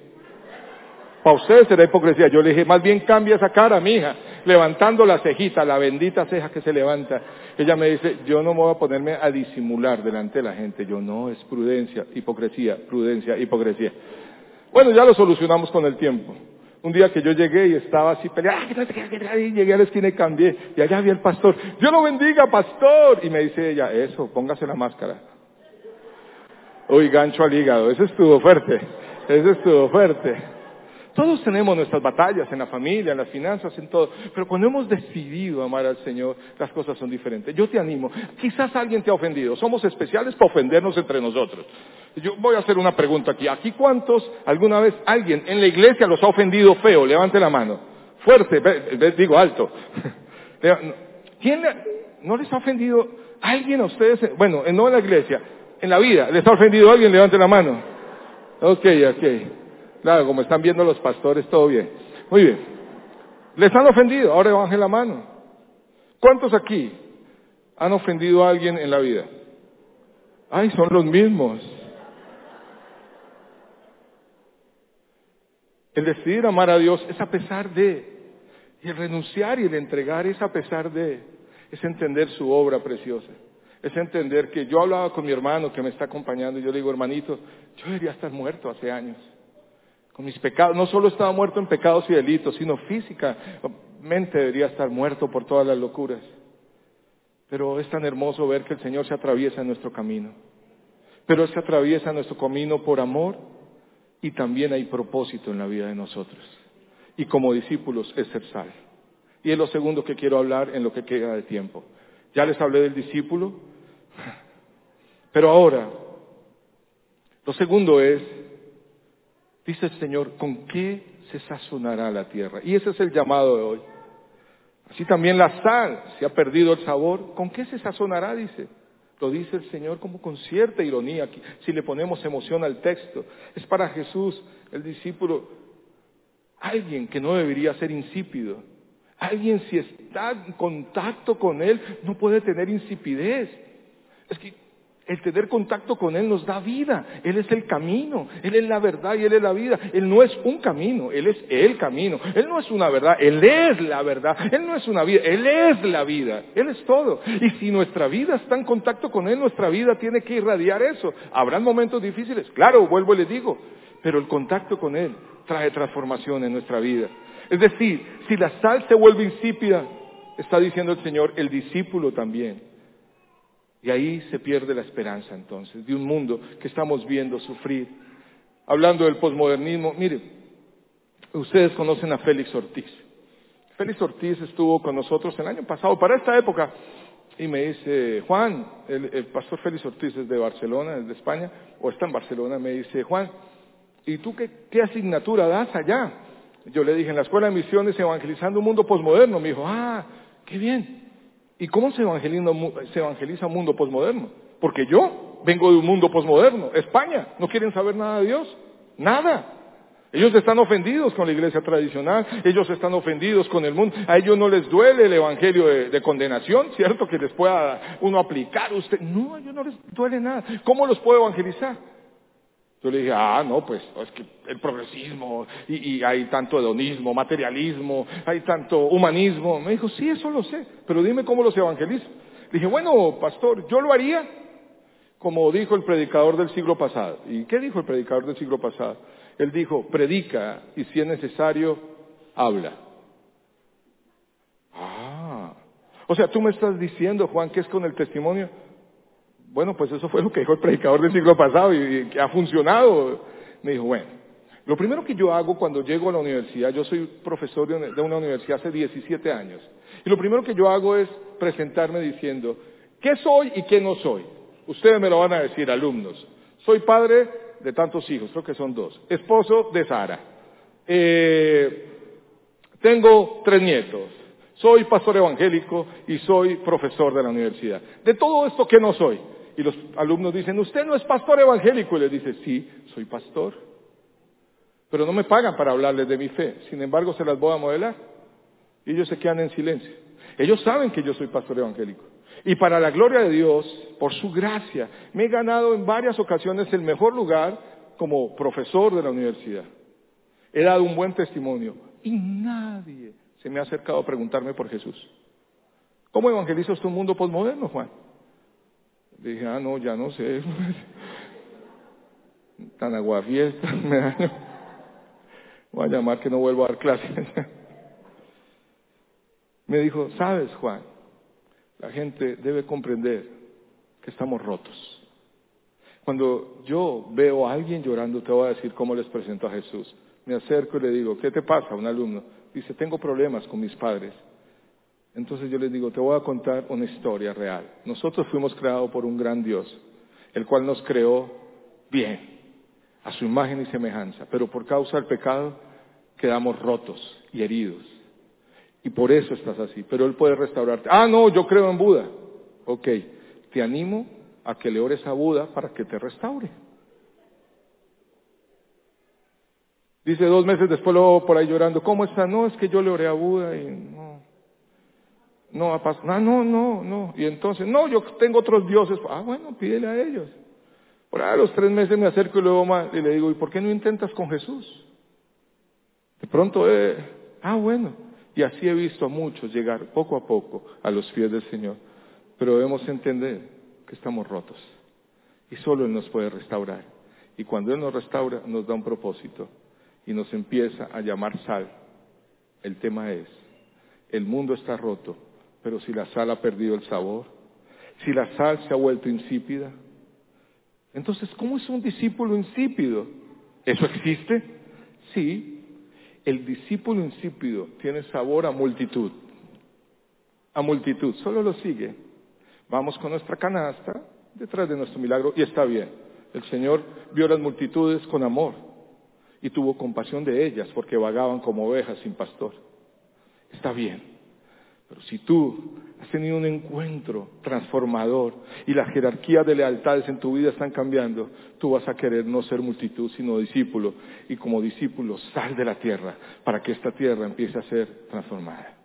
Para ustedes será hipocresía. Yo le dije, más bien cambia esa cara, mija, levantando la cejita, la bendita ceja que se levanta. Ella me dice, yo no me voy a ponerme a disimular delante de la gente. Yo no, es prudencia, hipocresía, prudencia, hipocresía. Bueno, ya lo solucionamos con el tiempo. Un día que yo llegué y estaba así peleando, y llegué a la esquina y cambié, y allá había el pastor, Dios lo bendiga, pastor, y me dice ella, eso, póngase la máscara. Uy, gancho al hígado, eso estuvo fuerte, eso estuvo fuerte. Todos tenemos nuestras batallas en la familia, en las finanzas, en todo. Pero cuando hemos decidido amar al Señor, las cosas son diferentes. Yo te animo. Quizás alguien te ha ofendido. Somos especiales para ofendernos entre nosotros. Yo voy a hacer una pregunta aquí. ¿Aquí cuántos alguna vez alguien en la iglesia los ha ofendido feo? Levante la mano. Fuerte, digo alto. ¿Quién no les ha ofendido alguien a ustedes? Bueno, no en la iglesia, en la vida. ¿Les ha ofendido alguien? Levante la mano. Ok, ok. Claro, como están viendo los pastores, todo bien. Muy bien. Les han ofendido, ahora bajen la mano. ¿Cuántos aquí han ofendido a alguien en la vida? Ay, son los mismos. El decidir amar a Dios es a pesar de, y el renunciar y el entregar es a pesar de, es entender su obra preciosa. Es entender que yo hablaba con mi hermano que me está acompañando y yo le digo, hermanito, yo debería estar muerto hace años. Mis pecados, no solo estaba muerto en pecados y delitos, sino físicamente debería estar muerto por todas las locuras. Pero es tan hermoso ver que el Señor se atraviesa en nuestro camino. Pero Él se atraviesa nuestro camino por amor y también hay propósito en la vida de nosotros. Y como discípulos es ser sal. Y es lo segundo que quiero hablar en lo que queda de tiempo. Ya les hablé del discípulo, pero ahora, lo segundo es, dice el Señor, ¿con qué se sazonará la tierra? Y ese es el llamado de hoy. Así también la sal, se ha perdido el sabor, ¿con qué se sazonará? Dice. Lo dice el Señor como con cierta ironía, si le ponemos emoción al texto. Es para Jesús, el discípulo, alguien que no debería ser insípido. Alguien si está en contacto con Él no puede tener insipidez. Es que el tener contacto con Él nos da vida. Él es el camino, Él es la verdad y Él es la vida. Él no es un camino, Él es el camino. Él no es una verdad, Él es la verdad. Él no es una vida, Él es la vida. Él es todo. Y si nuestra vida está en contacto con Él, nuestra vida tiene que irradiar eso. Habrán momentos difíciles, claro, vuelvo y les digo, pero el contacto con Él trae transformación en nuestra vida. Es decir, si la sal se vuelve insípida, está diciendo el Señor, el discípulo también y ahí se pierde la esperanza entonces de un mundo que estamos viendo sufrir. Hablando del posmodernismo, mire, ustedes conocen a Félix Ortiz. Félix Ortiz estuvo con nosotros el año pasado, para esta época, y me dice, Juan, el, pastor Félix Ortiz es de Barcelona, es de España, o está en Barcelona, me dice, Juan, ¿y tú qué, qué asignatura das allá? Yo le dije, en la Escuela de Misiones Evangelizando un Mundo Posmoderno. Me dijo, ah, qué bien. ¿Y cómo se evangeliza, un mundo posmoderno? Porque yo vengo de un mundo posmoderno, España, no quieren saber nada de Dios, nada. Ellos están ofendidos con la iglesia tradicional, ellos están ofendidos con el mundo, a ellos no les duele el evangelio de, condenación, ¿cierto? Que les pueda uno aplicar, usted, no, a ellos no les duele nada. ¿Cómo los puedo evangelizar? Yo le dije, ah, no, pues es que el progresismo y, hay tanto hedonismo, materialismo, hay tanto humanismo. Me dijo, sí, eso lo sé, pero dime cómo los evangelizo. Le dije, bueno, pastor, yo lo haría como dijo el predicador del siglo pasado. ¿Y qué dijo el predicador del siglo pasado? Él dijo, predica y si es necesario, habla. Ah, o sea, tú me estás diciendo, Juan, que es con el testimonio bueno, pues eso fue lo que dijo el predicador del siglo pasado y, que ha funcionado. Me dijo, bueno, lo primero que yo hago cuando llego a la universidad, yo soy profesor de una universidad hace 17 años, y lo primero que yo hago es presentarme diciendo, ¿qué soy y qué no soy? Ustedes me lo van a decir, alumnos. Soy padre de tantos hijos, creo que son dos. Esposo de Sara. Eh, tengo tres nietos. Soy pastor evangélico y soy profesor de la universidad. De todo esto, ¿qué no soy? Y los alumnos dicen, usted no es pastor evangélico. Y le dice, sí, soy pastor. Pero no me pagan para hablarles de mi fe. Sin embargo, se las voy a modelar. Y ellos se quedan en silencio. Ellos saben que yo soy pastor evangélico. Y para la gloria de Dios, por su gracia, me he ganado en varias ocasiones el mejor lugar como profesor de la universidad. He dado un buen testimonio y nadie se me ha acercado a preguntarme por Jesús. ¿Cómo evangelizas tu mundo postmoderno, Juan? Dije, ah, no, ya no sé. Tan aguafiesta, me da. Voy a llamar que no vuelvo a dar clases. me dijo, sabes, Juan, la gente debe comprender que estamos rotos. Cuando yo veo a alguien llorando, te voy a decir cómo les presento a Jesús. Me acerco y le digo, ¿qué te pasa? Un alumno dice, tengo problemas con mis padres. Entonces yo les digo, te voy a contar una historia real. Nosotros fuimos creados por un gran Dios, el cual nos creó bien, a su imagen y semejanza, pero por causa del pecado quedamos rotos y heridos. Y por eso estás así, pero Él puede restaurarte. Ah, no, yo creo en Buda. Ok, te animo a que le ores a Buda para que te restaure. Dice dos meses después luego por ahí llorando, ¿cómo está? No, es que yo le oré a Buda y no, no ha pasado, no, no, no. Y entonces, no, yo tengo otros dioses. Ah, bueno, pídele a ellos. Por ahí a los tres meses me acerco y luego más, y le digo, ¿y por qué no intentas con Jesús? De pronto, eh, ah, bueno. Y así he visto a muchos llegar poco a poco a los pies del Señor. Pero debemos entender que estamos rotos. Y solo Él nos puede restaurar. Y cuando Él nos restaura, nos da un propósito. Y nos empieza a llamar sal. El tema es, el mundo está roto, pero si la sal ha perdido el sabor, si la sal se ha vuelto insípida, entonces, ¿cómo es un discípulo insípido? ¿Eso existe? Sí. El discípulo insípido tiene sabor a multitud. A multitud. Solo lo sigue. Vamos con nuestra canasta detrás de nuestro milagro y está bien. El Señor vio las multitudes con amor y tuvo compasión de ellas porque vagaban como ovejas sin pastor. Está bien. Pero si tú has tenido un encuentro transformador y la jerarquía de lealtades en tu vida están cambiando, tú vas a querer no ser multitud, sino discípulo. Y como discípulo, sal de la tierra para que esta tierra empiece a ser transformada.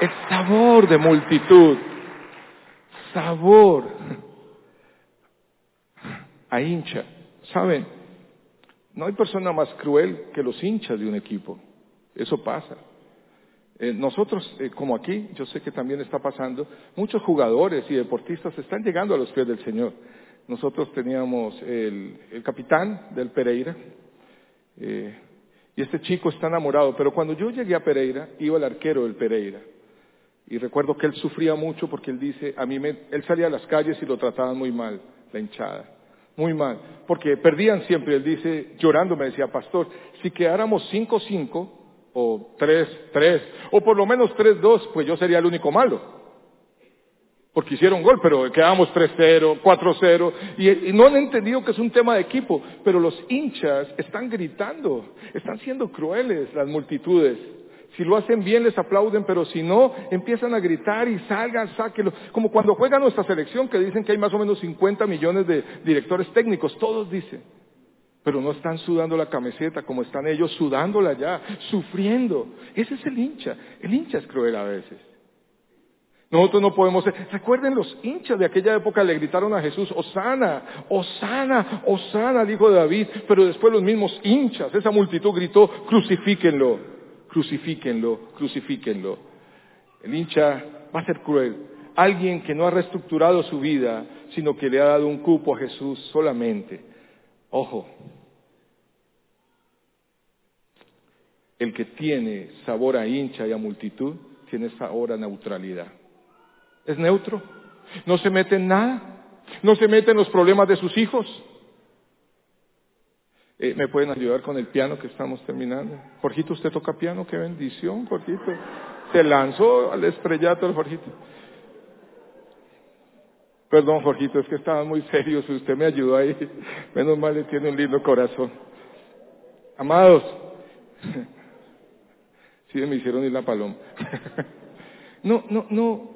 El sabor de multitud, sabor a hincha. ¿Saben? No hay persona más cruel que los hinchas de un equipo. Eso pasa. Eh, nosotros, eh, como aquí, yo sé que también está pasando, muchos jugadores y deportistas están llegando a los pies del Señor. Nosotros teníamos el, capitán del Pereira, eh, y este chico está enamorado, pero cuando yo llegué a Pereira, iba el arquero del Pereira. Y recuerdo que él sufría mucho porque él dice, a mí me, él salía a las calles y lo trataban muy mal, la hinchada muy mal, porque perdían siempre. Él dice, llorando me decía, pastor, si quedáramos 5-5, o 3-3, o por lo menos 3-2, pues yo sería el único malo. Porque hicieron gol, pero quedamos 3-0, 4-0, y, y no han entendido que es un tema de equipo, pero los hinchas están gritando, están siendo crueles las multitudes. Si lo hacen bien les aplauden, pero si no, empiezan a gritar y salgan, sáquenlo. Como cuando juega nuestra selección, que dicen que hay más o menos 50 millones de directores técnicos, todos dicen. Pero no están sudando la camiseta como están ellos sudándola ya, sufriendo. Ese es el hincha. El hincha es cruel a veces. Nosotros no podemos ser. Recuerden los hinchas de aquella época le gritaron a Jesús, Osana, Osana, Osana de David. Pero después los mismos hinchas, esa multitud gritó, crucifíquenlo crucifíquenlo, crucifíquenlo. El hincha va a ser cruel. Alguien que no ha reestructurado su vida, sino que le ha dado un cupo a Jesús solamente. Ojo, el que tiene sabor a hincha y a multitud, tiene sabor a neutralidad. Es neutro, no se mete en nada, no se mete en los problemas de sus hijos, eh, ¿Me pueden ayudar con el piano que estamos terminando? Jorgito, ¿usted toca piano? ¡Qué bendición, Jorgito! Se lanzó al estrellato el Jorgito. Perdón, Jorgito, es que estaban muy serios. Usted me ayudó ahí. Menos mal le tiene un lindo corazón. Amados, sí me hicieron ir la paloma. no, no, no.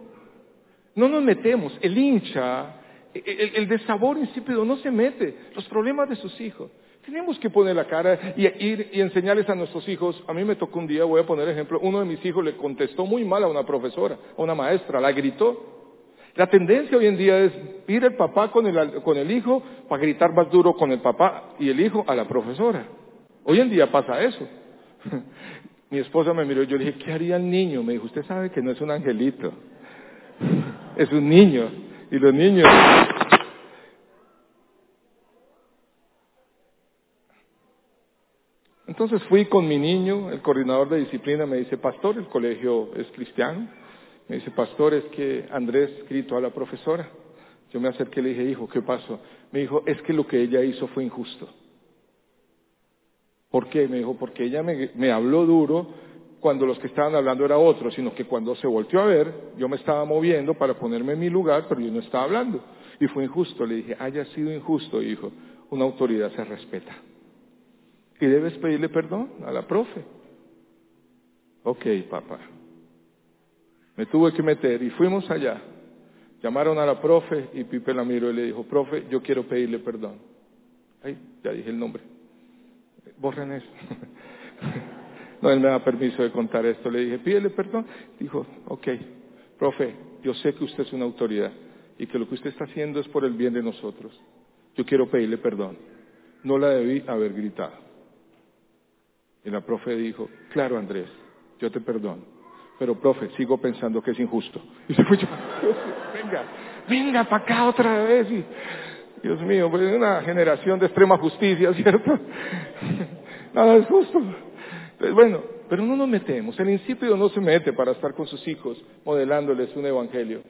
No nos metemos. El hincha, el, el de sabor insípido no se mete. Los problemas de sus hijos. Tenemos que poner la cara y ir y enseñarles a nuestros hijos. A mí me tocó un día, voy a poner ejemplo, uno de mis hijos le contestó muy mal a una profesora, a una maestra, la gritó. La tendencia hoy en día es ir el papá con el, con el hijo para gritar más duro con el papá y el hijo a la profesora. Hoy en día pasa eso. Mi esposa me miró y yo le dije, ¿qué haría el niño? Me dijo, usted sabe que no es un angelito, es un niño. Y los niños... Entonces fui con mi niño, el coordinador de disciplina me dice, pastor, el colegio es cristiano. Me dice, pastor, es que Andrés gritó a la profesora. Yo me acerqué y le dije, hijo, ¿qué pasó? Me dijo, es que lo que ella hizo fue injusto. ¿Por qué? Me dijo, porque ella me, habló duro cuando los que estaban hablando era otro, sino que cuando se volteó a ver, yo me estaba moviendo para ponerme en mi lugar, pero yo no estaba hablando. Y fue injusto. Le dije, haya sido injusto, hijo. Una autoridad se respeta. Y debes pedirle perdón a la profe. Ok, papá. Me tuve que meter y fuimos allá. Llamaron a la profe y Pipe la miró y le dijo, profe, yo quiero pedirle perdón. Ay, ya dije el nombre. Borren eso. no, él me da permiso de contar esto. Le dije, pídele perdón. Dijo, ok, profe, yo sé que usted es una autoridad y que lo que usted está haciendo es por el bien de nosotros. Yo quiero pedirle perdón. No la debí haber gritado. Y la profe dijo, claro Andrés, yo te perdono pero profe, sigo pensando que es injusto. Y se fue yo, venga, venga para acá otra vez. Dios mío, pues una generación de extrema justicia, ¿cierto? Nada es justo. Pues bueno, pero no nos metemos. El insípido no se mete para estar con sus hijos modelándoles un evangelio.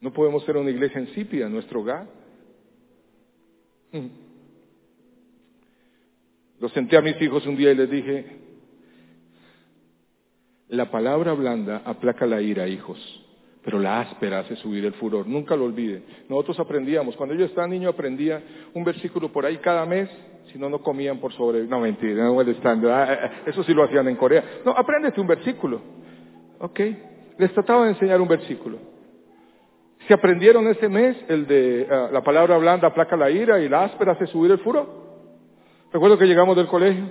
No podemos ser una iglesia insípida en nuestro hogar. Lo senté a mis hijos un día y les dije, la palabra blanda aplaca la ira, hijos, pero la áspera hace subir el furor. Nunca lo olviden. Nosotros aprendíamos, cuando yo estaba niño aprendía un versículo por ahí cada mes, si no, no comían por sobre... No, mentira, no molestando. Ah, ah, ah, eso sí lo hacían en Corea. No, apréndete un versículo. ¿Ok? Les trataba de enseñar un versículo. Si aprendieron ese mes el de la palabra blanda aplaca la ira y la áspera hace subir el furor. Recuerdo que llegamos del colegio,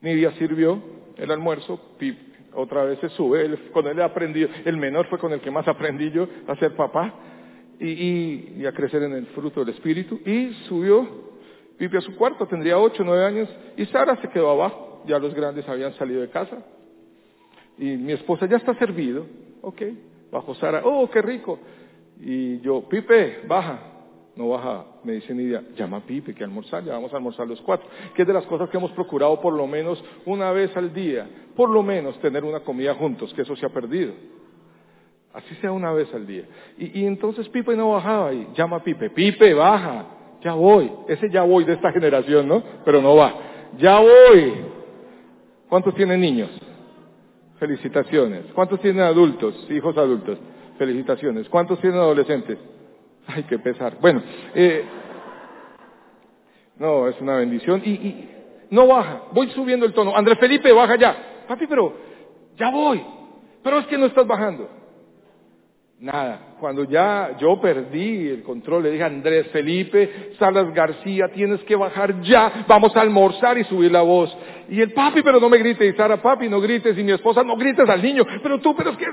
Nidia sirvió el almuerzo, otra vez se sube, con él he aprendido, el menor fue con el que más aprendí yo a ser papá y, a crecer en el fruto del Espíritu, y subió, vive a su cuarto, tendría ocho, nueve años, y Sara se quedó abajo, ya los grandes habían salido de casa, y mi esposa ya está servido, ok, bajo Sara, oh, qué rico, y yo, Pipe, baja, no baja, me dice Nidia, llama a Pipe que almorzar, ya vamos a almorzar los cuatro, que es de las cosas que hemos procurado por lo menos una vez al día, por lo menos tener una comida juntos, que eso se ha perdido. Así sea una vez al día. Y, entonces Pipe no bajaba y llama a Pipe, Pipe, baja, ya voy, ese ya voy de esta generación, ¿no? Pero no va, ya voy. ¿Cuántos tienen niños? Felicitaciones. ¿Cuántos tienen adultos, hijos adultos? Felicitaciones. ¿Cuántos tienen adolescentes? Ay, qué pesar. Bueno, eh, no, es una bendición. Y, y, no baja, voy subiendo el tono. Andrés Felipe, baja ya. Papi, pero ya voy. Pero es que no estás bajando. Nada. Cuando ya yo perdí el control, le dije a Andrés Felipe, Salas García, tienes que bajar ya, vamos a almorzar y subir la voz. Y el papi, pero no me grites, y Sara, papi, no grites, y mi esposa, no grites al niño, pero tú, pero es que...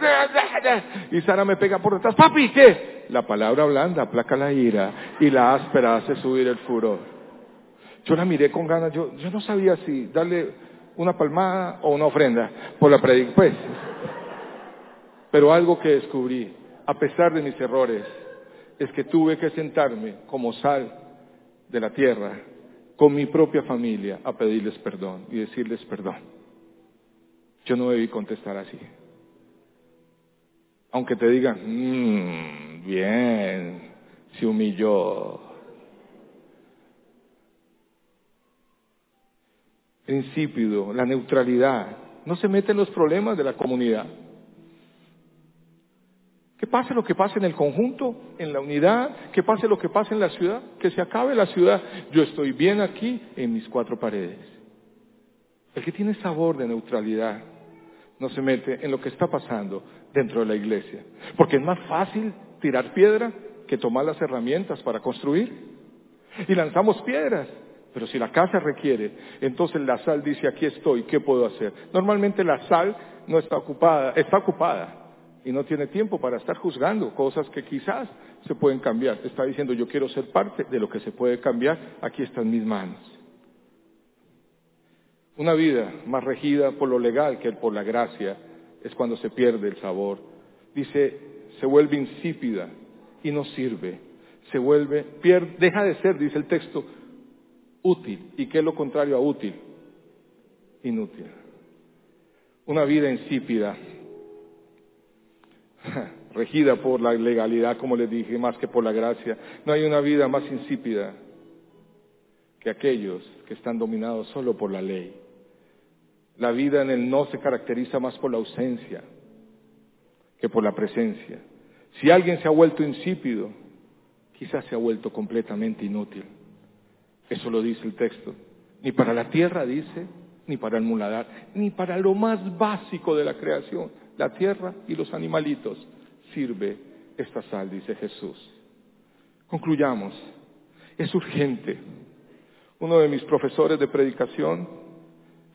Y Sara me pega por detrás, papi, ¿qué? La palabra blanda aplaca la ira y la áspera hace subir el furor. Yo la miré con ganas, yo, yo no sabía si darle una palmada o una ofrenda por la predicación, pues. Pero algo que descubrí, a pesar de mis errores, es que tuve que sentarme como sal de la tierra con mi propia familia a pedirles perdón y decirles perdón. Yo no debí contestar así. Aunque te digan, mmm, bien, se humilló. Insípido, la neutralidad, no se mete en los problemas de la comunidad. Que pase lo que pase en el conjunto, en la unidad, que pase lo que pase en la ciudad, que se acabe la ciudad. Yo estoy bien aquí en mis cuatro paredes. El que tiene sabor de neutralidad no se mete en lo que está pasando dentro de la iglesia. Porque es más fácil tirar piedra que tomar las herramientas para construir. y lanzamos piedras. Pero si la casa requiere, entonces la sal dice, aquí estoy, ¿qué puedo hacer? Normalmente la sal no está ocupada, está ocupada y no tiene tiempo para estar juzgando cosas que quizás se pueden cambiar. Está diciendo, yo quiero ser parte de lo que se puede cambiar, aquí están mis manos. Una vida más regida por lo legal que por la gracia es cuando se pierde el sabor. Dice, se vuelve insípida y no sirve. Se vuelve, pierde, deja de ser, dice el texto, útil. ¿Y qué es lo contrario a útil? Inútil. Una vida insípida, regida por la legalidad, como les dije, más que por la gracia. No hay una vida más insípida que aquellos que están dominados solo por la ley. La vida en el no se caracteriza más por la ausencia que por la presencia. Si alguien se ha vuelto insípido, quizás se ha vuelto completamente inútil. Eso lo dice el texto. Ni para la tierra dice, ni para el muladar, ni para lo más básico de la creación, la tierra y los animalitos, sirve esta sal, dice Jesús. Concluyamos. Es urgente. Uno de mis profesores de predicación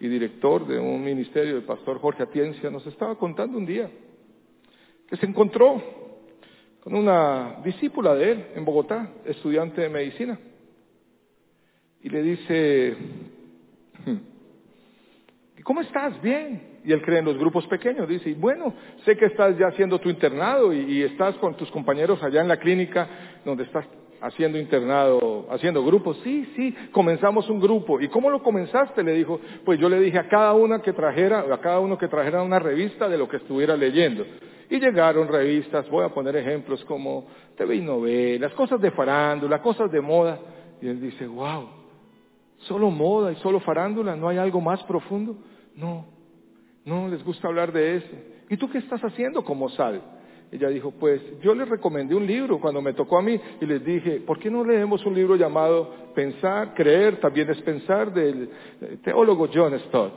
y director de un ministerio, el pastor Jorge Atiencia, nos estaba contando un día que se encontró con una discípula de él en Bogotá, estudiante de medicina y le dice, hmm, ¿cómo estás? Bien. Y él cree en los grupos pequeños. Dice, bueno, sé que estás ya haciendo tu internado y, estás con tus compañeros allá en la clínica donde estás haciendo internado, haciendo grupos. Sí, sí, comenzamos un grupo. ¿Y cómo lo comenzaste? Le dijo, pues yo le dije a cada una que trajera, a cada uno que trajera una revista de lo que estuviera leyendo. Y llegaron revistas, voy a poner ejemplos como TV y novelas, cosas de farándula, cosas de moda. Y él dice, wow, solo moda y solo farándula, ¿no hay algo más profundo? No, no les gusta hablar de eso. ¿Y tú qué estás haciendo como sal? Ella dijo, pues yo les recomendé un libro cuando me tocó a mí y les dije, ¿por qué no leemos un libro llamado Pensar, Creer, también es pensar del teólogo John Stott?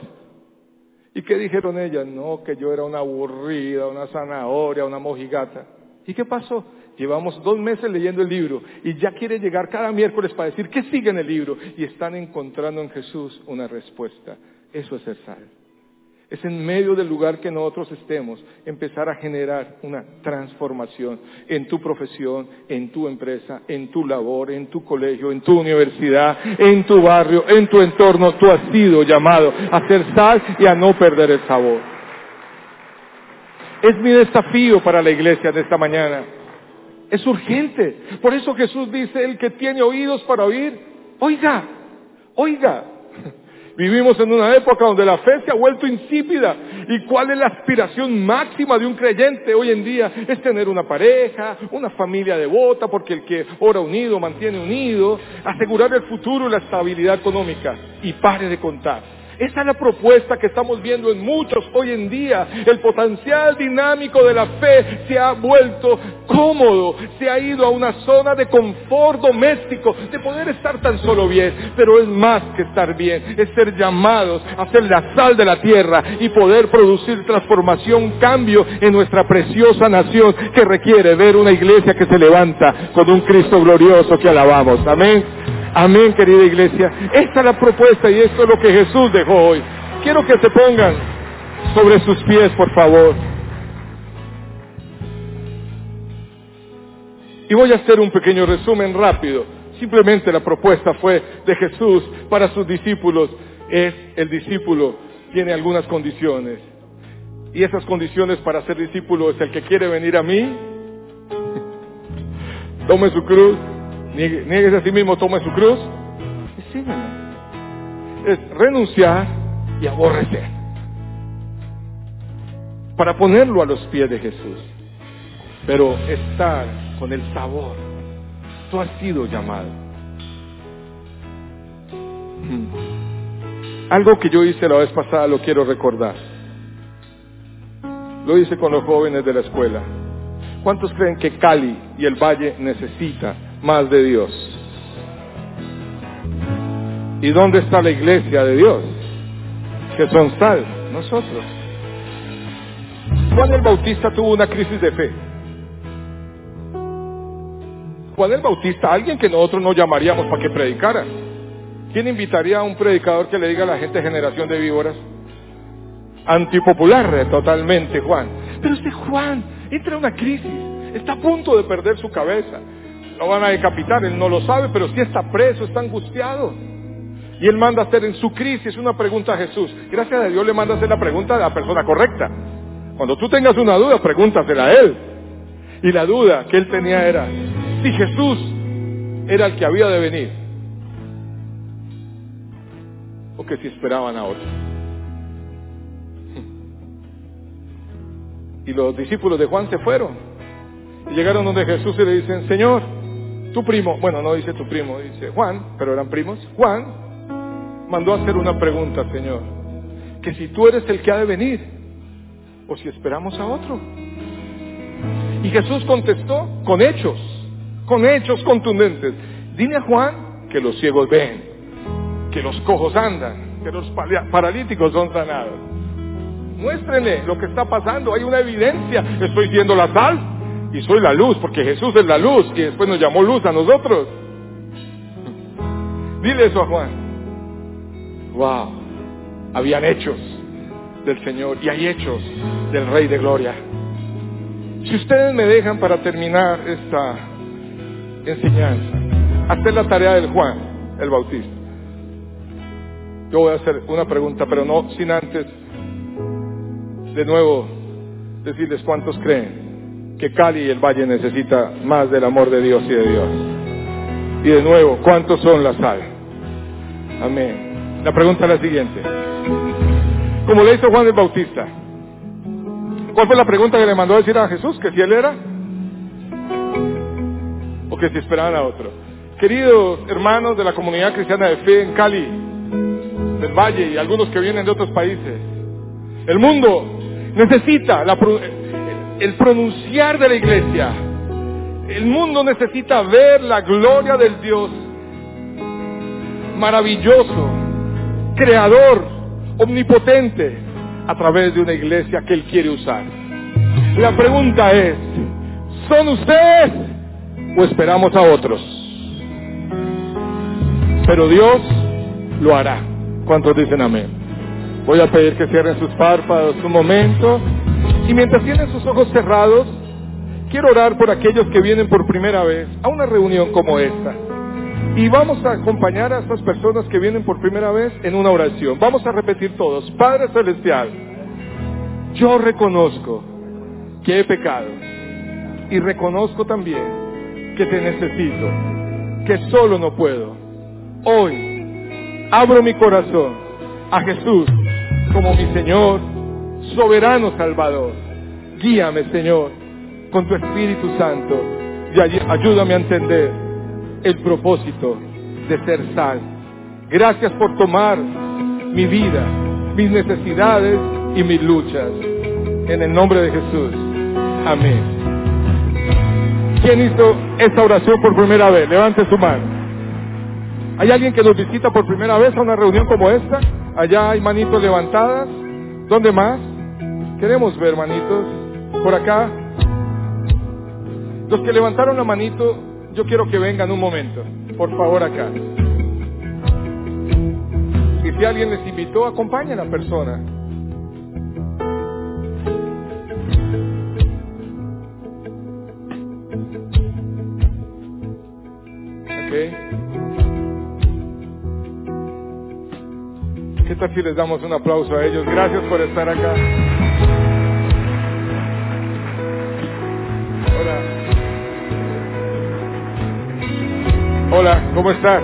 ¿Y qué dijeron ellas? No, que yo era una aburrida, una zanahoria, una mojigata. ¿Y qué pasó? Llevamos dos meses leyendo el libro y ya quiere llegar cada miércoles para decir qué sigue en el libro y están encontrando en Jesús una respuesta. Eso es ser sal. Es en medio del lugar que nosotros estemos empezar a generar una transformación en tu profesión, en tu empresa, en tu labor, en tu colegio, en tu universidad, en tu barrio, en tu entorno. Tú has sido llamado a ser sal y a no perder el sabor. Es mi desafío para la iglesia de esta mañana es urgente. Por eso Jesús dice, el que tiene oídos para oír, oiga, oiga. Vivimos en una época donde la fe se ha vuelto insípida. ¿Y cuál es la aspiración máxima de un creyente hoy en día? Es tener una pareja, una familia devota, porque el que ora unido mantiene unido, asegurar el futuro y la estabilidad económica. Y pare de contar. Esa es la propuesta que estamos viendo en muchos hoy en día. El potencial dinámico de la fe se ha vuelto cómodo, se ha ido a una zona de confort doméstico, de poder estar tan solo bien. Pero es más que estar bien, es ser llamados a ser la sal de la tierra y poder producir transformación, cambio en nuestra preciosa nación que requiere ver una iglesia que se levanta con un Cristo glorioso que alabamos. Amén. Amén, querida iglesia. Esta es la propuesta y esto es lo que Jesús dejó hoy. Quiero que se pongan sobre sus pies, por favor. Y voy a hacer un pequeño resumen rápido. Simplemente la propuesta fue de Jesús para sus discípulos. Es el discípulo, tiene algunas condiciones. Y esas condiciones para ser discípulo es el que quiere venir a mí, tome su cruz Niegues a sí mismo, tome su cruz y sígueme. Es renunciar y aborrecer. Para ponerlo a los pies de Jesús. Pero estar con el sabor. Tú has sido llamado. Hmm. Algo que yo hice la vez pasada lo quiero recordar. Lo hice con los jóvenes de la escuela. ¿Cuántos creen que Cali y el Valle necesitan más de Dios. ¿Y dónde está la iglesia de Dios? Que son sal, nosotros. Juan el Bautista tuvo una crisis de fe. Juan el Bautista, alguien que nosotros no llamaríamos para que predicara. ¿Quién invitaría a un predicador que le diga a la gente generación de víboras? Antipopular totalmente, Juan. Pero este Juan entra en una crisis, está a punto de perder su cabeza. Lo van a decapitar, él no lo sabe, pero sí está preso, está angustiado. Y él manda a hacer en su crisis una pregunta a Jesús. Gracias a Dios le manda a hacer la pregunta a la persona correcta. Cuando tú tengas una duda, pregúntasela a él. Y la duda que él tenía era, si Jesús era el que había de venir, o que si esperaban a otro. Y los discípulos de Juan se fueron. Y llegaron donde Jesús y le dicen, Señor, tu primo, bueno, no dice tu primo, dice Juan, pero eran primos, Juan mandó a hacer una pregunta, Señor, que si tú eres el que ha de venir, o si esperamos a otro. Y Jesús contestó con hechos, con hechos contundentes. Dile a Juan que los ciegos ven, que los cojos andan, que los paralíticos son sanados. Muéstrenle lo que está pasando, hay una evidencia. Estoy siendo la sal y soy la luz, porque Jesús es la luz y después nos llamó luz a nosotros. Dile eso a Juan. Wow, habían hechos del Señor y hay hechos del Rey de Gloria. Si ustedes me dejan para terminar esta enseñanza, hacer la tarea del Juan, el Bautista. Yo voy a hacer una pregunta, pero no sin antes, de nuevo, decirles cuántos creen que Cali y el Valle necesita más del amor de Dios y de Dios. Y de nuevo, ¿cuántos son la sal? Amén. La pregunta es la siguiente. Como le hizo Juan el Bautista, ¿cuál fue la pregunta que le mandó a decir a Jesús? ¿Que si él era? ¿O que si esperaban a otro? Queridos hermanos de la comunidad cristiana de fe en Cali, del Valle y algunos que vienen de otros países, el mundo necesita el pronunciar de la iglesia. El mundo necesita ver la gloria del Dios maravilloso, creador, omnipotente, a través de una iglesia que Él quiere usar. La pregunta es, ¿son ustedes o esperamos a otros? Pero Dios lo hará. ¿Cuántos dicen amén? Voy a pedir que cierren sus párpados un momento. Y mientras tienen sus ojos cerrados, quiero orar por aquellos que vienen por primera vez a una reunión como esta. Y vamos a acompañar a estas personas que vienen por primera vez en una oración. Vamos a repetir todos. Padre Celestial, yo reconozco que he pecado. Y reconozco también que te necesito, que solo no puedo. Hoy abro mi corazón a Jesús como mi Señor, soberano Salvador. Guíame, Señor, con tu Espíritu Santo y ayúdame a entender el propósito de ser sal. Gracias por tomar mi vida, mis necesidades y mis luchas. En el nombre de Jesús. Amén. ¿Quién hizo esta oración por primera vez? Levante su mano. ¿Hay alguien que nos visita por primera vez a una reunión como esta? Allá hay manitos levantadas. ¿Dónde más? Queremos ver manitos. Por acá. Los que levantaron la manito, yo quiero que vengan un momento. Por favor acá. Y si alguien les invitó, acompañen a la persona. ¿Qué tal si les damos un aplauso a ellos? Gracias por estar acá. Hola, ¿cómo estás?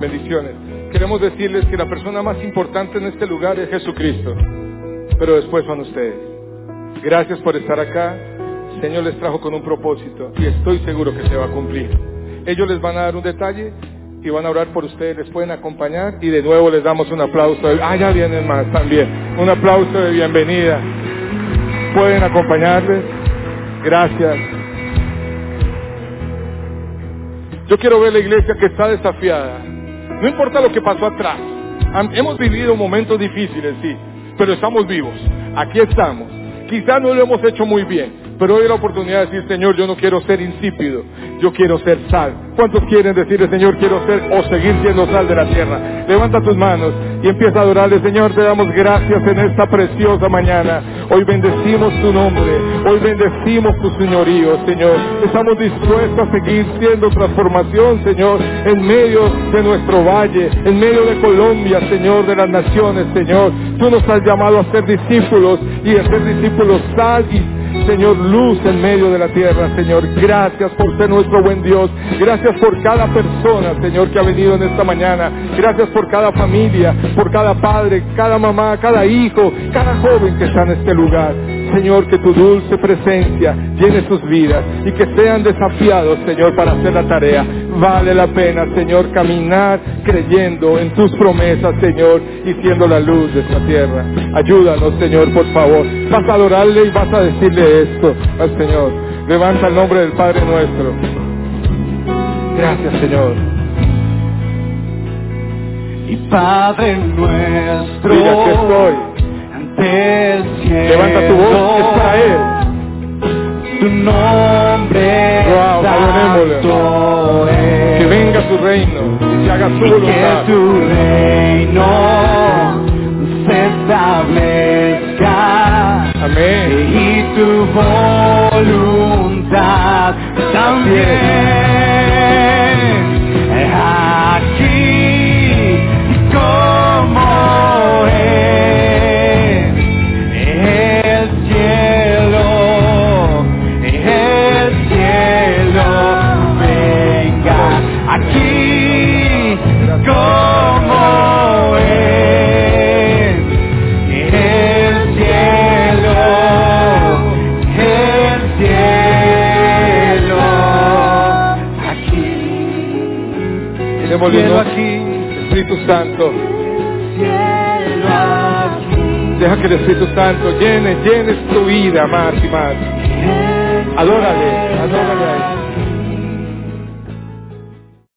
Bendiciones. Queremos decirles que la persona más importante en este lugar es Jesucristo, pero después son ustedes. Gracias por estar acá. El Señor les trajo con un propósito y estoy seguro que se va a cumplir. Ellos les van a dar un detalle y van a orar por ustedes, les pueden acompañar y de nuevo les damos un aplauso. De, ah, ya vienen más también. Un aplauso de bienvenida. Pueden acompañarles. Gracias. Yo quiero ver la iglesia que está desafiada. No importa lo que pasó atrás. Hemos vivido momentos difíciles, sí, pero estamos vivos. Aquí estamos. Quizás no lo hemos hecho muy bien, Pero hoy la oportunidad de decir, Señor, yo no quiero ser insípido, yo quiero ser sal. ¿Cuántos quieren decirle, Señor, quiero ser o seguir siendo sal de la tierra? Levanta tus manos y empieza a adorarle, Señor, te damos gracias en esta preciosa mañana. Hoy bendecimos tu nombre, hoy bendecimos tu señorío, Señor. Estamos dispuestos a seguir siendo transformación, Señor, en medio de nuestro valle, en medio de Colombia, Señor, de las naciones, Señor. Tú nos has llamado a ser discípulos y a ser discípulos sal y Señor, luz en medio de la tierra, Señor. Gracias por ser nuestro buen Dios. Gracias por cada persona, Señor, que ha venido en esta mañana. Gracias por cada familia, por cada padre, cada mamá, cada hijo, cada joven que está en este lugar. Señor, que tu dulce presencia llene sus vidas y que sean desafiados, Señor, para hacer la tarea. Vale la pena, Señor, caminar creyendo en tus promesas, Señor, y siendo la luz de esta tierra. Ayúdanos, Señor, por favor. Vas a adorarle y vas a decirle esto al Señor. Levanta el nombre del Padre nuestro. Gracias, Señor. Y Padre nuestro, Diga, aquí estoy. Cielo, Levanta tu voz, es para Él. tu nombre Wow, santo es. Que venga tu reino se haga su y que voluntad. tu reino se establezca Amén. y tu voluntad también cielo aquí Espíritu Santo. cielo aquí Deja que el Espíritu Santo llene, llene tu vida más y más. Adórale, adórale a Él.